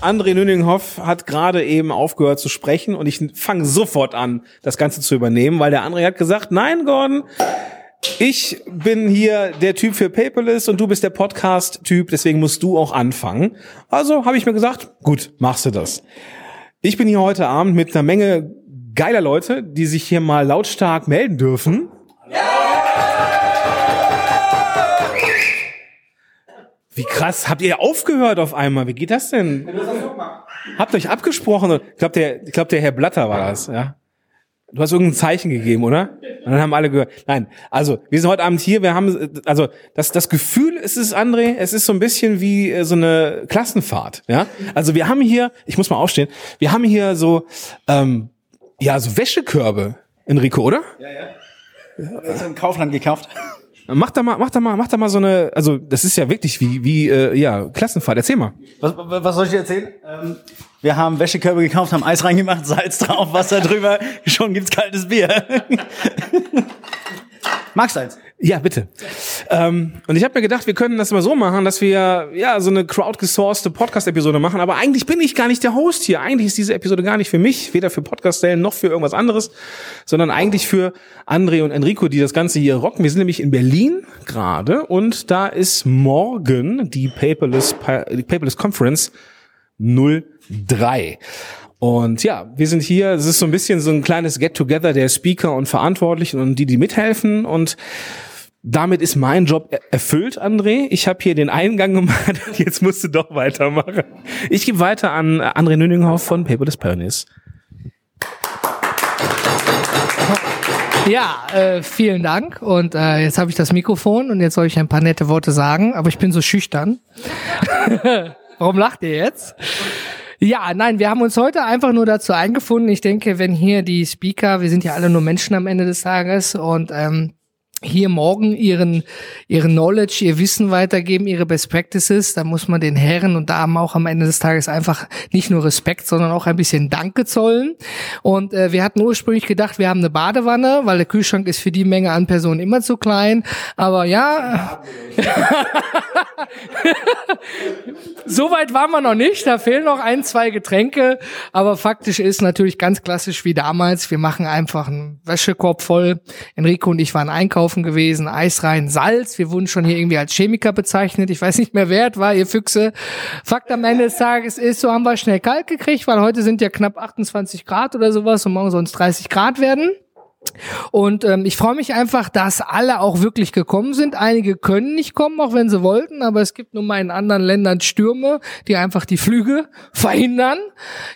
André Nüninghoff hat gerade eben aufgehört zu sprechen und ich fange sofort an, das Ganze zu übernehmen, weil der André hat gesagt, nein, Gordon, ich bin hier der Typ für Paperless und du bist der Podcast-Typ, deswegen musst du auch anfangen. Also habe ich mir gesagt, gut, machst du das. Ich bin hier heute Abend mit einer Menge geiler Leute, die sich hier mal lautstark melden dürfen. Wie krass, habt ihr aufgehört auf einmal? Wie geht das denn? Habt euch abgesprochen? Ich glaube, der, ich glaub, der Herr Blatter war das, ja. Du hast irgendein Zeichen gegeben, oder? Und dann haben alle gehört. Nein, also wir sind heute Abend hier. Wir haben also das das Gefühl ist es, André. Es ist so ein bisschen wie äh, so eine Klassenfahrt, ja. Also wir haben hier, ich muss mal aufstehen. Wir haben hier so ähm, ja so Wäschekörbe, Enrico, oder? Ja, ja. Das ist im Kaufland gekauft. Mach da mal, mach da mal, mach da mal so eine, also das ist ja wirklich wie, wie äh, ja, Klassenfahrt. Erzähl mal. Was, was soll ich dir erzählen? Ähm, wir haben Wäschekörbe gekauft, haben Eis reingemacht, Salz drauf, Wasser drüber, schon gibt's kaltes Bier. Magst du eins? Ja, bitte. Ähm, und ich habe mir gedacht, wir können das mal so machen, dass wir ja so eine crowdgesourcete Podcast-Episode machen. Aber eigentlich bin ich gar nicht der Host hier. Eigentlich ist diese Episode gar nicht für mich, weder für Podcast-Stellen noch für irgendwas anderes, sondern eigentlich für André und Enrico, die das Ganze hier rocken. Wir sind nämlich in Berlin gerade und da ist morgen die Paperless, die Paperless Conference 03. Und ja, wir sind hier, es ist so ein bisschen so ein kleines Get-Together der Speaker und Verantwortlichen und die, die mithelfen. Und damit ist mein Job erfüllt, André. Ich habe hier den Eingang gemacht, jetzt musst du doch weitermachen. Ich gebe weiter an André Nüninghoff von Paperless Pioneers. Ja, äh, vielen Dank. Und äh, jetzt habe ich das Mikrofon und jetzt soll ich ein paar nette Worte sagen, aber ich bin so schüchtern. Warum lacht ihr jetzt? Ja, nein, wir haben uns heute einfach nur dazu eingefunden. Ich denke, wenn hier die Speaker, wir sind ja alle nur Menschen am Ende des Tages und ähm, hier morgen ihren, ihren Knowledge, ihr Wissen weitergeben, ihre Best Practices, da muss man den Herren und Damen auch am Ende des Tages einfach nicht nur Respekt, sondern auch ein bisschen Danke zollen. Und äh, wir hatten ursprünglich gedacht, wir haben eine Badewanne, weil der Kühlschrank ist für die Menge an Personen immer zu klein. Aber ja, so weit waren wir noch nicht. Da fehlen noch ein, zwei Getränke. Aber faktisch ist natürlich ganz klassisch wie damals. Wir machen einfach einen Wäschekorb voll. Enrico und ich waren einkaufen einkaufen gewesen, Eis rein, Salz. Wir wurden schon hier irgendwie als Chemiker bezeichnet. Ich weiß nicht mehr, wer es war, ihr Füchse. Fakt am Ende des Tages ist, so haben wir schnell kalt gekriegt, weil heute sind ja knapp 28 Grad oder sowas und morgen sonst 30 Grad werden. Und ähm, ich freue mich einfach, dass alle auch wirklich gekommen sind. Einige können nicht kommen, auch wenn sie wollten, aber es gibt nun mal in anderen Ländern Stürme, die einfach die Flüge verhindern.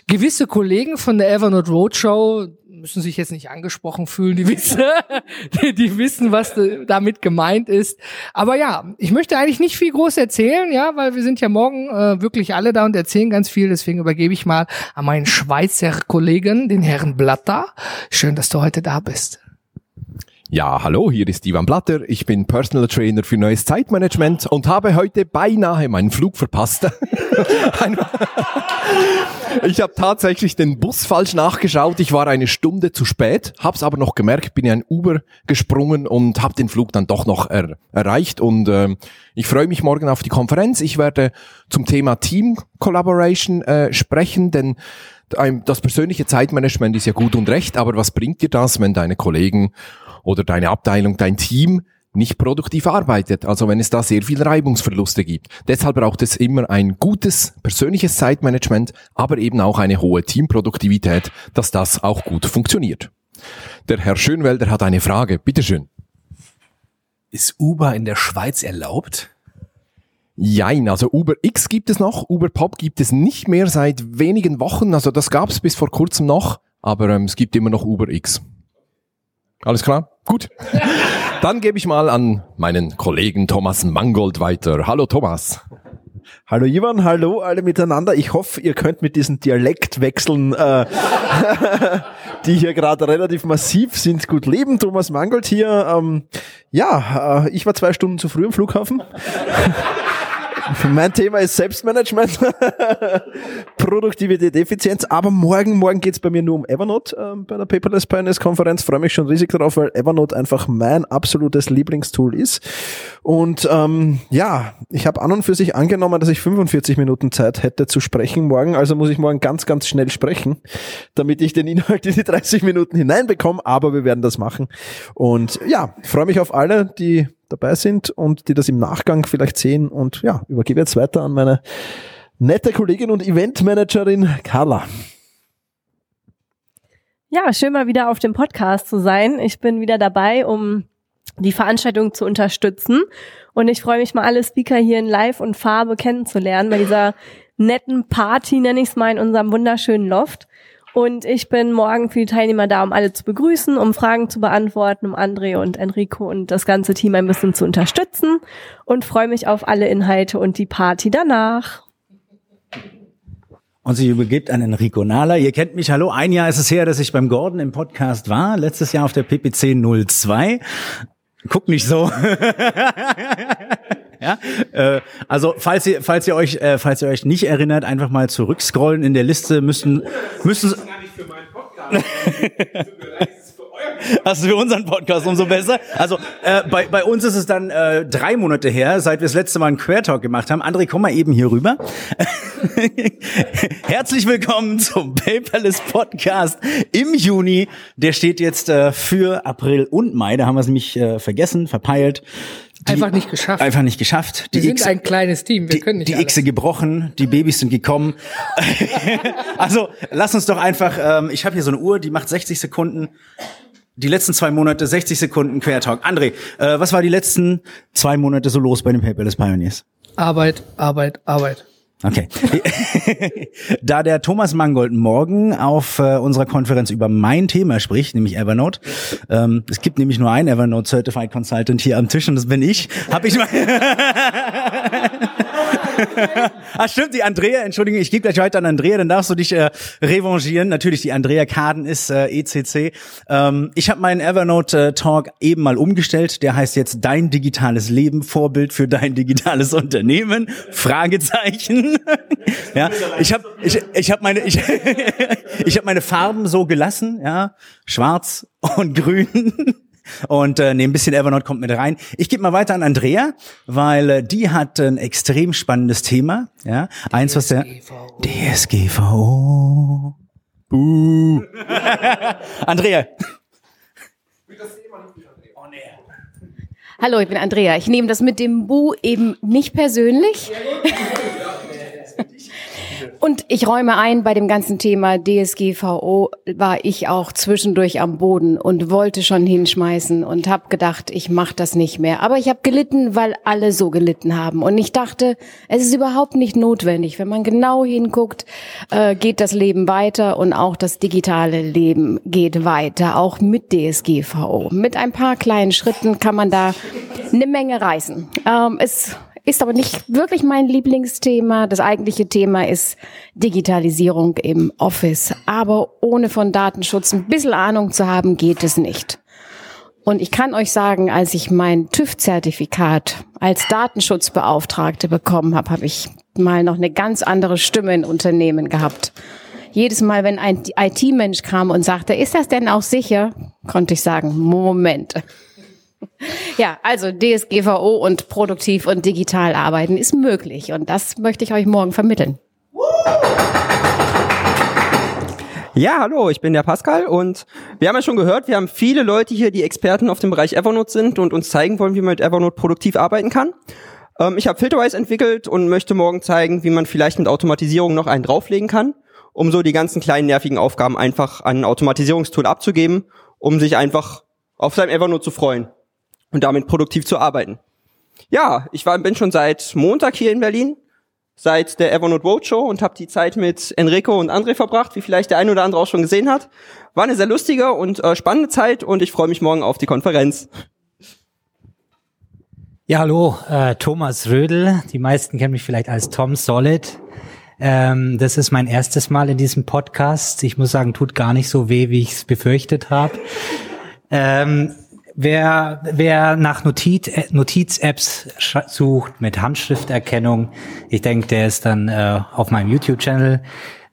Gewisse Kollegen von der Evernote Roadshow, müssen sich jetzt nicht angesprochen fühlen, die wissen, die, die wissen, was damit gemeint ist. Aber ja, ich möchte eigentlich nicht viel groß erzählen, ja, weil wir sind ja morgen äh, wirklich alle da und erzählen ganz viel. Deswegen übergebe ich mal an meinen Schweizer Kollegen, den Herrn Blatter. Schön, dass du heute da bist. Ja, hallo, hier ist Ivan Blatter. Ich bin Personal Trainer für neues Zeitmanagement und habe heute beinahe meinen Flug verpasst. ich habe tatsächlich den Bus falsch nachgeschaut. Ich war eine Stunde zu spät, hab's aber noch gemerkt, bin in ein Uber gesprungen und habe den Flug dann doch noch er erreicht. Und äh, ich freue mich morgen auf die Konferenz. Ich werde zum Thema Team Collaboration äh, sprechen, denn das persönliche Zeitmanagement ist ja gut und recht, aber was bringt dir das, wenn deine Kollegen oder deine Abteilung, dein Team nicht produktiv arbeitet, also wenn es da sehr viel Reibungsverluste gibt. Deshalb braucht es immer ein gutes persönliches Zeitmanagement, aber eben auch eine hohe Teamproduktivität, dass das auch gut funktioniert. Der Herr Schönwelder hat eine Frage, bitteschön. Ist Uber in der Schweiz erlaubt? Jein, also Uber X gibt es noch, Uber Pop gibt es nicht mehr seit wenigen Wochen, also das gab es bis vor kurzem noch, aber ähm, es gibt immer noch Uber X. Alles klar? Gut. Dann gebe ich mal an meinen Kollegen Thomas Mangold weiter. Hallo Thomas. Hallo Ivan, hallo alle miteinander. Ich hoffe, ihr könnt mit diesen Dialektwechseln, äh, die hier gerade relativ massiv sind, gut leben. Thomas Mangold hier. Ähm, ja, äh, ich war zwei Stunden zu früh am Flughafen. Mein Thema ist Selbstmanagement, Produktivität, Effizienz. Aber morgen, morgen geht's bei mir nur um Evernote ähm, bei der Paperless Pioneers Konferenz. Freue mich schon riesig darauf, weil Evernote einfach mein absolutes Lieblingstool ist. Und ähm, ja, ich habe an und für sich angenommen, dass ich 45 Minuten Zeit hätte zu sprechen morgen. Also muss ich morgen ganz, ganz schnell sprechen, damit ich den Inhalt in die 30 Minuten hineinbekomme. Aber wir werden das machen. Und ja, freue mich auf alle, die dabei sind und die das im Nachgang vielleicht sehen. Und ja, übergebe jetzt weiter an meine nette Kollegin und Eventmanagerin Carla. Ja, schön mal wieder auf dem Podcast zu sein. Ich bin wieder dabei, um die Veranstaltung zu unterstützen. Und ich freue mich mal, alle Speaker hier in Live und Farbe kennenzulernen bei dieser netten Party, nenne ich es mal, in unserem wunderschönen Loft. Und ich bin morgen für die Teilnehmer da, um alle zu begrüßen, um Fragen zu beantworten, um André und Enrico und das ganze Team ein bisschen zu unterstützen und freue mich auf alle Inhalte und die Party danach. Und sie übergibt an Enrico Nahler. Ihr kennt mich, hallo. Ein Jahr ist es her, dass ich beim Gordon im Podcast war. Letztes Jahr auf der PPC 02. Guck nicht so. ja, äh, also falls ihr, falls ihr euch, äh, falls ihr euch nicht erinnert, einfach mal zurückscrollen in der Liste müssen, müssen. Also für unseren Podcast umso besser. Also äh, bei, bei uns ist es dann äh, drei Monate her, seit wir das letzte Mal einen Queer Talk gemacht haben. André, komm mal eben hier rüber. Herzlich willkommen zum Paperless Podcast im Juni. Der steht jetzt äh, für April und Mai. Da haben wir es nämlich äh, vergessen, verpeilt. Einfach nicht geschafft. Einfach nicht geschafft. Wir Die sind X- ein kleines Team, wir die, können nicht die alles. Xe gebrochen, die Babys sind gekommen. also lass uns doch einfach, ähm, ich habe hier so eine Uhr, die macht 60 Sekunden. Die letzten zwei Monate 60 Sekunden Quertalk. André, äh, was war die letzten zwei Monate so los bei den Paperless Pioneers? Arbeit, Arbeit, Arbeit. Okay. da der Thomas Mangold morgen auf äh, unserer Konferenz über mein Thema spricht, nämlich Evernote, ähm, es gibt nämlich nur einen Evernote Certified Consultant hier am Tisch und das bin ich, habe ich mal Ah, stimmt, die Andrea, Entschuldigung, ich gebe gleich weiter an Andrea, dann darfst du dich äh, revanchieren. Natürlich, die Andrea Kaden ist äh, ECC. Ähm, ich habe meinen Evernote-Talk eben mal umgestellt. Der heißt jetzt Dein digitales Leben, Vorbild für dein digitales Unternehmen? Fragezeichen. ja, ich habe ich, ich hab meine, ich, ich hab meine Farben so gelassen, ja, schwarz und grün. Und äh, nee, ein bisschen Evernote kommt mit rein. Ich gebe mal weiter an Andrea, weil äh, die hat ein extrem spannendes Thema. Ja, eins, was der DSGVO. Buh. Andrea. Hallo, ich bin Andrea. Ich nehme das mit dem Bu eben nicht persönlich. Und ich räume ein, bei dem ganzen Thema DSGVO war ich auch zwischendurch am Boden und wollte schon hinschmeißen und habe gedacht, ich mache das nicht mehr. Aber ich habe gelitten, weil alle so gelitten haben. Und ich dachte, es ist überhaupt nicht notwendig. Wenn man genau hinguckt, äh, geht das Leben weiter und auch das digitale Leben geht weiter, auch mit DSGVO. Mit ein paar kleinen Schritten kann man da eine Menge reißen. Ähm, es ist aber nicht wirklich mein Lieblingsthema. Das eigentliche Thema ist Digitalisierung im Office. Aber ohne von Datenschutz ein bisschen Ahnung zu haben, geht es nicht. Und ich kann euch sagen, als ich mein TÜV-Zertifikat als Datenschutzbeauftragte bekommen habe, habe ich mal noch eine ganz andere Stimme in Unternehmen gehabt. Jedes Mal, wenn ein IT-Mensch kam und sagte, ist das denn auch sicher, konnte ich sagen, Moment. Ja, also DSGVO und produktiv und digital arbeiten ist möglich und das möchte ich euch morgen vermitteln. Ja, hallo, ich bin der Pascal und wir haben ja schon gehört, wir haben viele Leute hier, die Experten auf dem Bereich Evernote sind und uns zeigen wollen, wie man mit Evernote produktiv arbeiten kann. Ähm, ich habe Filterwise entwickelt und möchte morgen zeigen, wie man vielleicht mit Automatisierung noch einen drauflegen kann, um so die ganzen kleinen nervigen Aufgaben einfach an ein Automatisierungstool abzugeben, um sich einfach auf seinem Evernote zu freuen und damit produktiv zu arbeiten. Ja, ich war, bin schon seit Montag hier in Berlin, seit der Evernote Roadshow und habe die Zeit mit Enrico und André verbracht, wie vielleicht der ein oder andere auch schon gesehen hat. War eine sehr lustige und äh, spannende Zeit und ich freue mich morgen auf die Konferenz. Ja, hallo, äh, Thomas Rödel. Die meisten kennen mich vielleicht als Tom Solid. Ähm, das ist mein erstes Mal in diesem Podcast. Ich muss sagen, tut gar nicht so weh, wie ich es befürchtet habe. Ähm, wer, wer nach Notiz, äh, Notiz-Apps sucht mit Handschrifterkennung, ich denke, der ist dann äh, auf meinem YouTube-Channel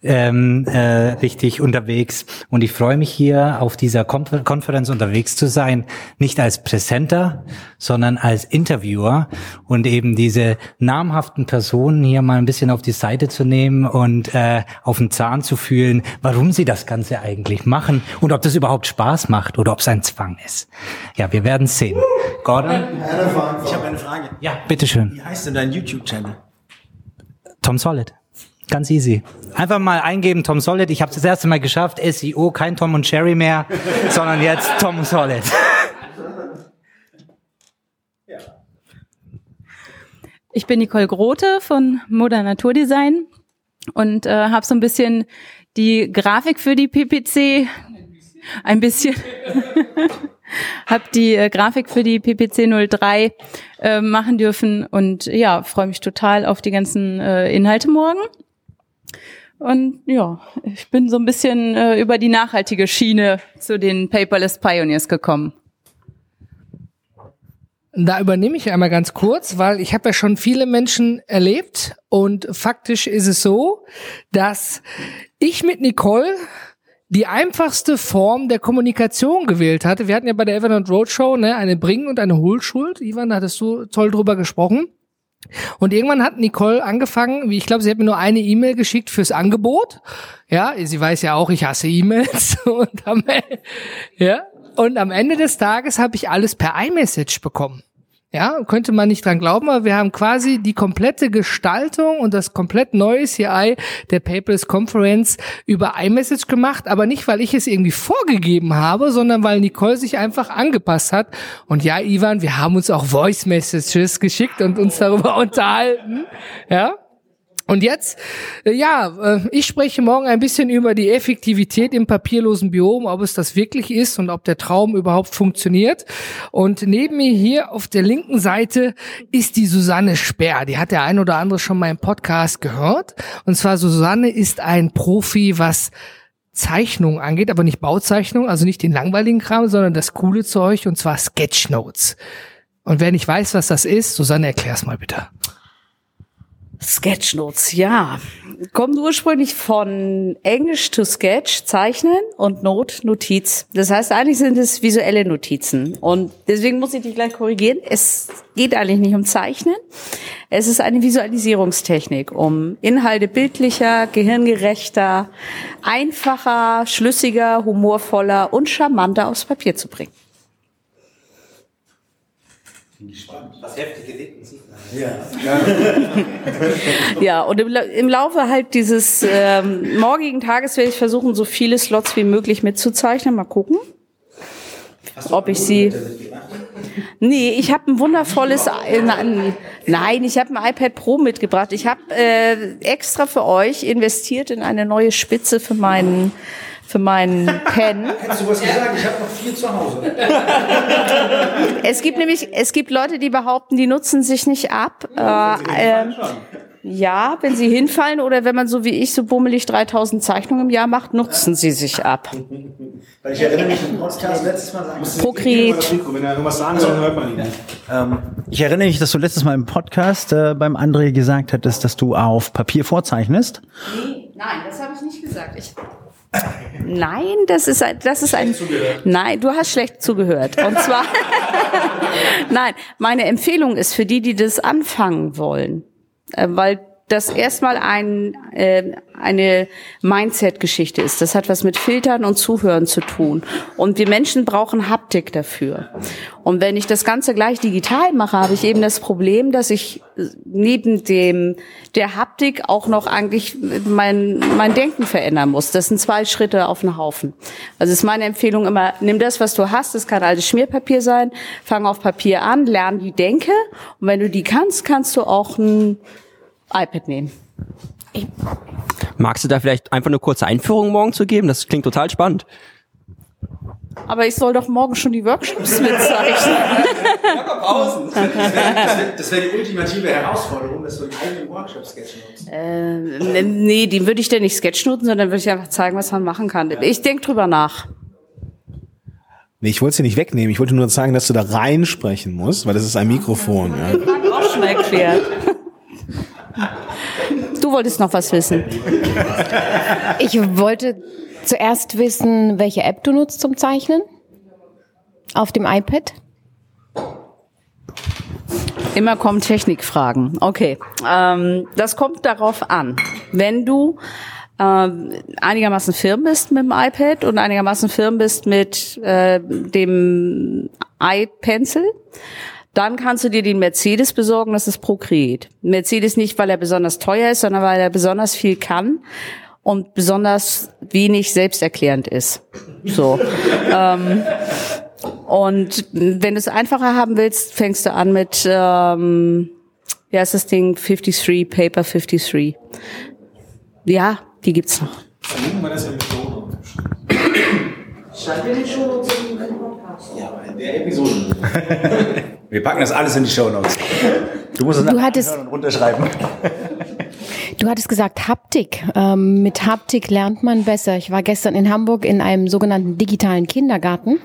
ähm, äh, richtig unterwegs. Und ich freue mich hier auf dieser Konfer Konferenz unterwegs zu sein, nicht als Präsenter, sondern als Interviewer und eben diese namhaften Personen hier mal ein bisschen auf die Seite zu nehmen und äh, auf den Zahn zu fühlen, warum sie das Ganze eigentlich machen und ob das überhaupt Spaß macht oder ob es ein Zwang ist. Ja, wir werden sehen. Gordon? Ich habe eine Frage. Ja, bitteschön. Wie heißt denn dein YouTube-Channel? Tom Solid. Ganz easy. Einfach mal eingeben, Tom Solid. Ich habe das erste Mal geschafft. SEO, kein Tom und Cherry mehr, sondern jetzt Tom Solid. Ich bin Nicole Grote von Moda Naturdesign und äh, habe so ein bisschen die Grafik für die PPC ein bisschen habe die äh, Grafik für die PPC 03 äh, machen dürfen und ja, freue mich total auf die ganzen äh, Inhalte morgen. Und ja, ich bin so ein bisschen äh, über die nachhaltige Schiene zu den Paperless Pioneers gekommen. Da übernehme ich einmal ganz kurz, weil ich habe ja schon viele Menschen erlebt und faktisch ist es so, dass ich mit Nicole die einfachste Form der Kommunikation gewählt hatte. Wir hatten ja bei der Evernote Roadshow ne, eine Bring- und eine Hohlschuld. Ivan, da hattest du toll drüber gesprochen. Und irgendwann hat Nicole angefangen, wie ich glaube, sie hat mir nur eine E-Mail geschickt fürs Angebot. Ja, sie weiß ja auch, ich hasse E-Mails. Und am, ja, und am Ende des Tages habe ich alles per iMessage bekommen. Ja, könnte man nicht dran glauben, aber wir haben quasi die komplette Gestaltung und das komplett neue CI der Paperless Conference über iMessage gemacht, aber nicht, weil ich es irgendwie vorgegeben habe, sondern weil Nicole sich einfach angepasst hat. Und ja, Ivan, wir haben uns auch Voice Messages geschickt und uns darüber unterhalten. Ja. Und jetzt, äh, ja, äh, ich spreche morgen ein bisschen über die Effektivität im papierlosen Biom, ob es das wirklich ist und ob der Traum überhaupt funktioniert. Und neben mir hier auf der linken Seite ist die Susanne Speer. Die hat der ein oder andere schon mal im Podcast gehört. Und zwar Susanne ist ein Profi, was Zeichnung angeht, aber nicht Bauzeichnung, also nicht den langweiligen Kram, sondern das coole Zeug und zwar Sketchnotes. Und wer nicht weiß, was das ist, Susanne, erklär's mal bitte. Sketchnotes, ja. Kommt ursprünglich von Englisch to Sketch, Zeichnen und Not, Notiz. Das heißt, eigentlich sind es visuelle Notizen. Und deswegen muss ich dich gleich korrigieren. Es geht eigentlich nicht um Zeichnen. Es ist eine Visualisierungstechnik, um Inhalte bildlicher, gehirngerechter, einfacher, schlüssiger, humorvoller und charmanter aufs Papier zu bringen. Was heftige Lippen sieht man. Ja, und im, La- im Laufe halt dieses ähm, morgigen Tages werde ich versuchen, so viele Slots wie möglich mitzuzeichnen. Mal gucken, ob ich sie. Nee, ich habe ein wundervolles. Äh, nein, ich habe ein iPad Pro mitgebracht. Ich habe äh, extra für euch investiert in eine neue Spitze für meinen für meinen Pen. Hättest du was gesagt? Ich habe noch vier zu Hause. Es gibt nämlich, es gibt Leute, die behaupten, die nutzen sich nicht ab. äh, ähm, ja, wenn sie hinfallen oder wenn man so wie ich so bummelig 3000 Zeichnungen im Jahr macht, nutzen sie sich ab. Weil ich erinnere mich im Podcast letztes Mal sagen. Procreate. Wenn er irgendwas sagen soll, hört man ihn nicht. Ähm, ich erinnere mich, dass du letztes Mal im Podcast äh, beim André gesagt hattest, dass du auf Papier vorzeichnest. Nein, das habe ich nicht gesagt. Ich Nein, das ist ein, das ist ein, nein, du hast schlecht zugehört. Und zwar, nein, meine Empfehlung ist für die, die das anfangen wollen, äh, weil das erstmal ein, äh, eine Mindset-Geschichte ist. Das hat was mit Filtern und Zuhören zu tun. Und wir Menschen brauchen Haptik dafür. Und wenn ich das Ganze gleich digital mache, habe ich eben das Problem, dass ich neben dem der Haptik auch noch eigentlich mein mein Denken verändern muss. Das sind zwei Schritte auf einen Haufen. Also ist meine Empfehlung immer: Nimm das, was du hast. Das kann altes Schmierpapier sein. Fang auf Papier an, lern die Denke. Und wenn du die kannst, kannst du auch ein iPad nehmen. Magst du da vielleicht einfach eine kurze Einführung morgen zu geben? Das klingt total spannend. Aber ich soll doch morgen schon die Workshops mitzeichnen. Pausen. Das wäre das wär die ultimative Herausforderung, dass du einen eigenen Workshop-Sketch nutzt. äh, nee, den würde ich denn nicht sketchnoten, sondern würde ich einfach zeigen, was man machen kann. Ich denk drüber nach. Nee, ich wollte es dir nicht wegnehmen. Ich wollte nur sagen, dass du da reinsprechen musst, weil das ist ein Mikrofon. Ja. Auch schon erklärt. Du wolltest noch was wissen. Ich wollte zuerst wissen, welche App du nutzt zum Zeichnen. Auf dem iPad. Immer kommen Technikfragen. Okay, ähm, das kommt darauf an. Wenn du ähm, einigermaßen firm bist mit dem iPad und einigermaßen firm bist mit äh, dem iPencil, dann kannst du dir den Mercedes besorgen, das ist Procreate. Mercedes nicht, weil er besonders teuer ist, sondern weil er besonders viel kann und besonders wenig selbsterklärend ist. So. ähm, und wenn du es einfacher haben willst, fängst du an mit, ähm, wie heißt das Ding? 53, Paper 53. Ja, die gibt's noch. Wir packen das alles in die Show Notes. Du musst es Du nachher hattest- und runterschreiben. Du hattest gesagt Haptik. Ähm, mit Haptik lernt man besser. Ich war gestern in Hamburg in einem sogenannten digitalen Kindergarten,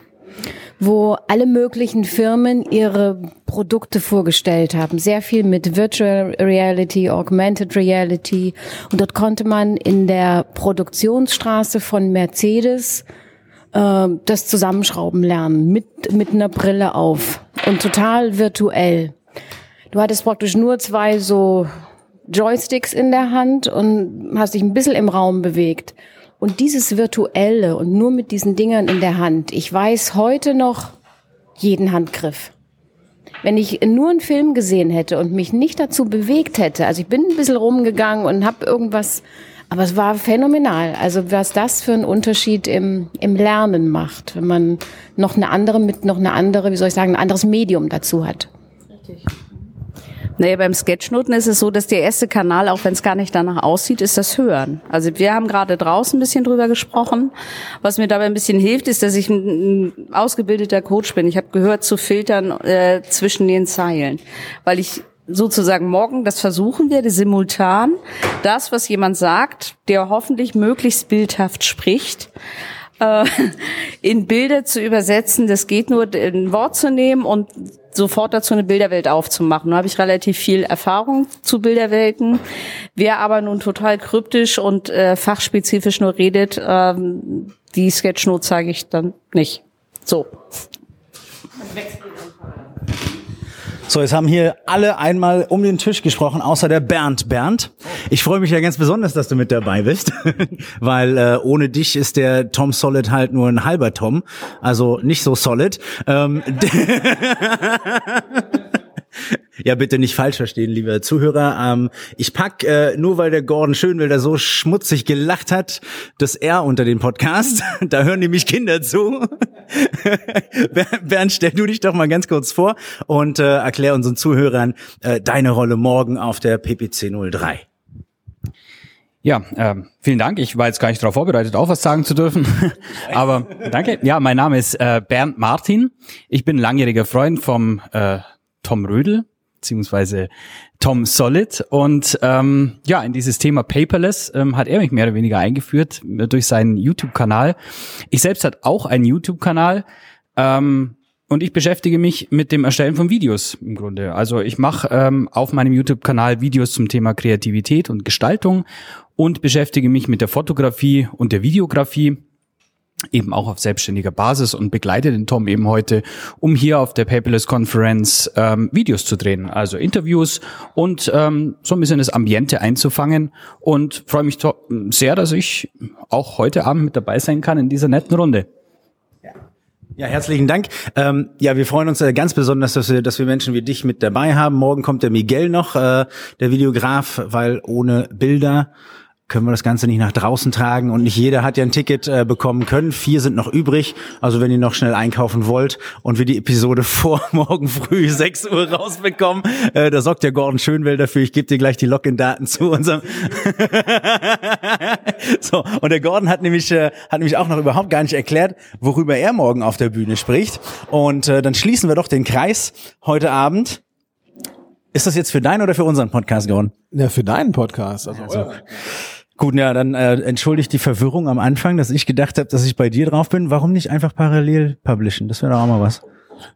wo alle möglichen Firmen ihre Produkte vorgestellt haben. Sehr viel mit Virtual Reality, Augmented Reality. Und dort konnte man in der Produktionsstraße von Mercedes äh, das Zusammenschrauben lernen mit, mit einer Brille auf und total virtuell. Du hattest praktisch nur zwei so Joysticks in der Hand und hast dich ein bisschen im Raum bewegt. Und dieses Virtuelle und nur mit diesen Dingern in der Hand, ich weiß heute noch jeden Handgriff. Wenn ich nur einen Film gesehen hätte und mich nicht dazu bewegt hätte, also ich bin ein bisschen rumgegangen und habe irgendwas, aber es war phänomenal. Also was das für einen Unterschied im, im Lernen macht, wenn man noch eine andere mit noch eine andere, wie soll ich sagen, ein anderes Medium dazu hat. Naja, beim Sketchnoten ist es so, dass der erste Kanal, auch wenn es gar nicht danach aussieht, ist das Hören. Also wir haben gerade draußen ein bisschen drüber gesprochen. Was mir dabei ein bisschen hilft, ist, dass ich ein, ein ausgebildeter Coach bin. Ich habe gehört zu filtern äh, zwischen den Zeilen, weil ich sozusagen morgen das versuchen werde, simultan das, was jemand sagt, der hoffentlich möglichst bildhaft spricht, äh, in Bilder zu übersetzen. Das geht nur, ein Wort zu nehmen und sofort dazu eine Bilderwelt aufzumachen. Da habe ich relativ viel Erfahrung zu Bilderwelten. Wer aber nun total kryptisch und äh, fachspezifisch nur redet, ähm, die Sketchnote zeige ich dann nicht. So. So, jetzt haben hier alle einmal um den Tisch gesprochen, außer der Bernd. Bernd, ich freue mich ja ganz besonders, dass du mit dabei bist, weil äh, ohne dich ist der Tom Solid halt nur ein halber Tom, also nicht so solid. Ähm, Ja, bitte nicht falsch verstehen, liebe Zuhörer. Ähm, ich pack, äh, nur weil der Gordon Schönwelder so schmutzig gelacht hat, das R unter den Podcast. da hören nämlich Kinder zu. Bernd, stell du dich doch mal ganz kurz vor und äh, erklär unseren Zuhörern äh, deine Rolle morgen auf der PPC 03. Ja, ähm, vielen Dank. Ich war jetzt gar nicht darauf vorbereitet, auch was sagen zu dürfen. Aber danke. Ja, mein Name ist äh, Bernd Martin. Ich bin langjähriger Freund vom äh, Tom Rödel, beziehungsweise Tom Solid. Und ähm, ja, in dieses Thema Paperless ähm, hat er mich mehr oder weniger eingeführt äh, durch seinen YouTube-Kanal. Ich selbst hat auch einen YouTube-Kanal. Ähm, und ich beschäftige mich mit dem Erstellen von Videos im Grunde. Also ich mache ähm, auf meinem YouTube-Kanal Videos zum Thema Kreativität und Gestaltung und beschäftige mich mit der Fotografie und der Videografie eben auch auf selbstständiger Basis und begleite den Tom eben heute, um hier auf der Paperless Conference ähm, Videos zu drehen, also Interviews und ähm, so ein bisschen das Ambiente einzufangen und freue mich sehr, dass ich auch heute Abend mit dabei sein kann in dieser netten Runde. Ja, herzlichen Dank. Ähm, ja, wir freuen uns äh, ganz besonders, dass wir, dass wir Menschen wie dich mit dabei haben. Morgen kommt der Miguel noch, äh, der Videograf, weil ohne Bilder können wir das Ganze nicht nach draußen tragen und nicht jeder hat ja ein Ticket äh, bekommen können. Vier sind noch übrig. Also wenn ihr noch schnell einkaufen wollt und wir die Episode vor morgen früh 6 Uhr rausbekommen, äh, da sorgt der Gordon Schönwell dafür. Ich gebe dir gleich die Login-Daten zu unserem. so, und der Gordon hat nämlich, äh, hat nämlich auch noch überhaupt gar nicht erklärt, worüber er morgen auf der Bühne spricht. Und äh, dann schließen wir doch den Kreis heute Abend. Ist das jetzt für deinen oder für unseren Podcast, Gordon? Ja, für deinen Podcast. Also, Also, Gut, ja, dann äh, entschuldigt die Verwirrung am Anfang, dass ich gedacht habe, dass ich bei dir drauf bin. Warum nicht einfach parallel publishen? Das wäre doch auch mal was.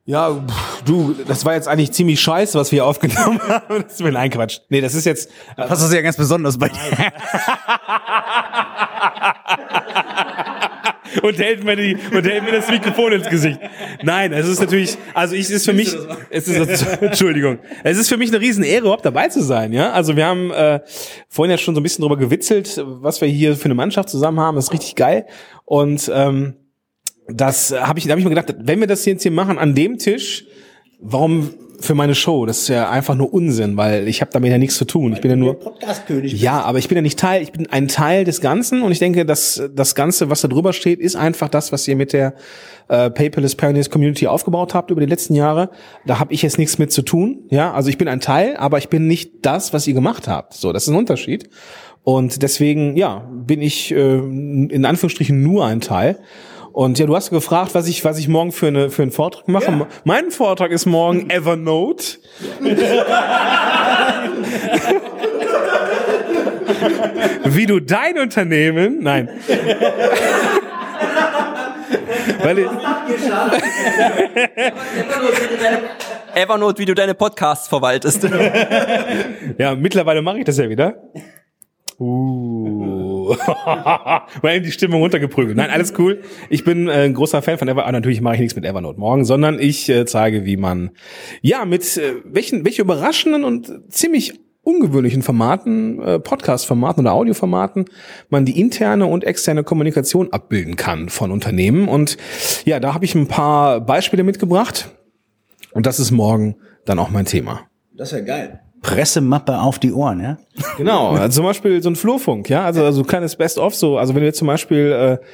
Ja, pff, du, das war jetzt eigentlich ziemlich scheiße, was wir aufgenommen haben. Das ist mir ein Quatsch. Nee, das ist jetzt. Äh, das ja ganz besonders bei dir. und hält mir die und hält mir das Mikrofon ins Gesicht. Nein, es ist natürlich, also ich es ist für mich, es ist Entschuldigung, es ist für mich eine riesen Ehre, überhaupt dabei zu sein. Ja, also wir haben äh, vorhin ja schon so ein bisschen drüber gewitzelt, was wir hier für eine Mannschaft zusammen haben. Das ist richtig geil und ähm, das habe ich, da habe ich mir gedacht, wenn wir das jetzt hier machen an dem Tisch, warum für meine Show? Das ist ja einfach nur Unsinn, weil ich habe damit ja nichts zu tun. Ich bin ja nur Podcast-König. ja, aber ich bin ja nicht Teil, ich bin ein Teil des Ganzen und ich denke, dass das Ganze, was da drüber steht, ist einfach das, was ihr mit der äh, Paperless Pioneers Community aufgebaut habt über die letzten Jahre. Da habe ich jetzt nichts mit zu tun. Ja, also ich bin ein Teil, aber ich bin nicht das, was ihr gemacht habt. So, das ist ein Unterschied. Und deswegen, ja, bin ich äh, in Anführungsstrichen nur ein Teil. Und ja, du hast gefragt, was ich, was ich morgen für, eine, für einen Vortrag mache. Mein Vortrag ist morgen Evernote. Wie du dein Unternehmen, nein. Weil ich, Evernote, wie du deine Podcasts verwaltest. ja, mittlerweile mache ich das ja wieder. Uh. Mal eben die Stimmung runtergeprügelt. Nein, alles cool. Ich bin äh, ein großer Fan von Evernote. Natürlich mache ich nichts mit Evernote morgen, sondern ich äh, zeige, wie man ja mit äh, welchen welche überraschenden und ziemlich ungewöhnlichen Formaten, äh, Podcast-Formaten oder Audioformaten, man die interne und externe Kommunikation abbilden kann von Unternehmen. Und ja, da habe ich ein paar Beispiele mitgebracht. Und das ist morgen dann auch mein Thema. Das ist geil. Pressemappe auf die Ohren, ja? Genau, also zum Beispiel so ein Flurfunk, ja, also, also ein kleines Best-of, so, also wenn du jetzt zum Beispiel äh,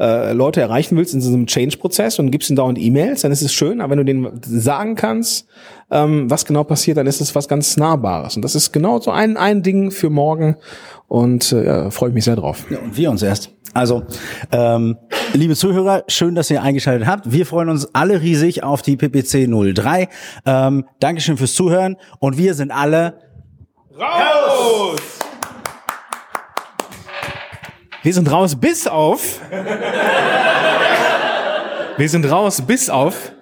äh, Leute erreichen willst in so einem Change-Prozess und gibst ihnen dauernd E-Mails, dann ist es schön, aber wenn du denen sagen kannst, ähm, was genau passiert, dann ist es was ganz Nahbares. Und das ist genau so ein, ein Ding für morgen und äh, freue ich mich sehr drauf. Ja, und wir uns erst. Also, ähm, liebe Zuhörer, schön, dass ihr eingeschaltet habt. Wir freuen uns alle riesig auf die PPC 03. Ähm, Dankeschön fürs Zuhören und wir sind alle Raus! Wir sind raus bis auf. Wir sind raus bis auf.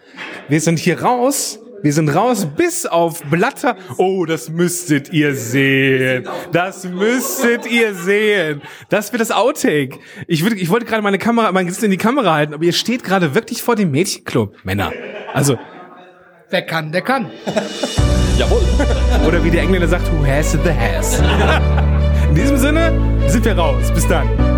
Wir sind hier raus. Wir sind raus bis auf Blatter. Oh, das müsstet ihr sehen. Das müsstet ihr sehen. Das wird das Outtake. Ich, würde, ich wollte gerade meine Kamera, mein Gesicht in die Kamera halten, aber ihr steht gerade wirklich vor dem Mädchenclub, Männer. Also, Wer kann, der kann. Jawohl. Oder wie der Engländer sagt, who has the has. In diesem Sinne sind wir raus. Bis dann.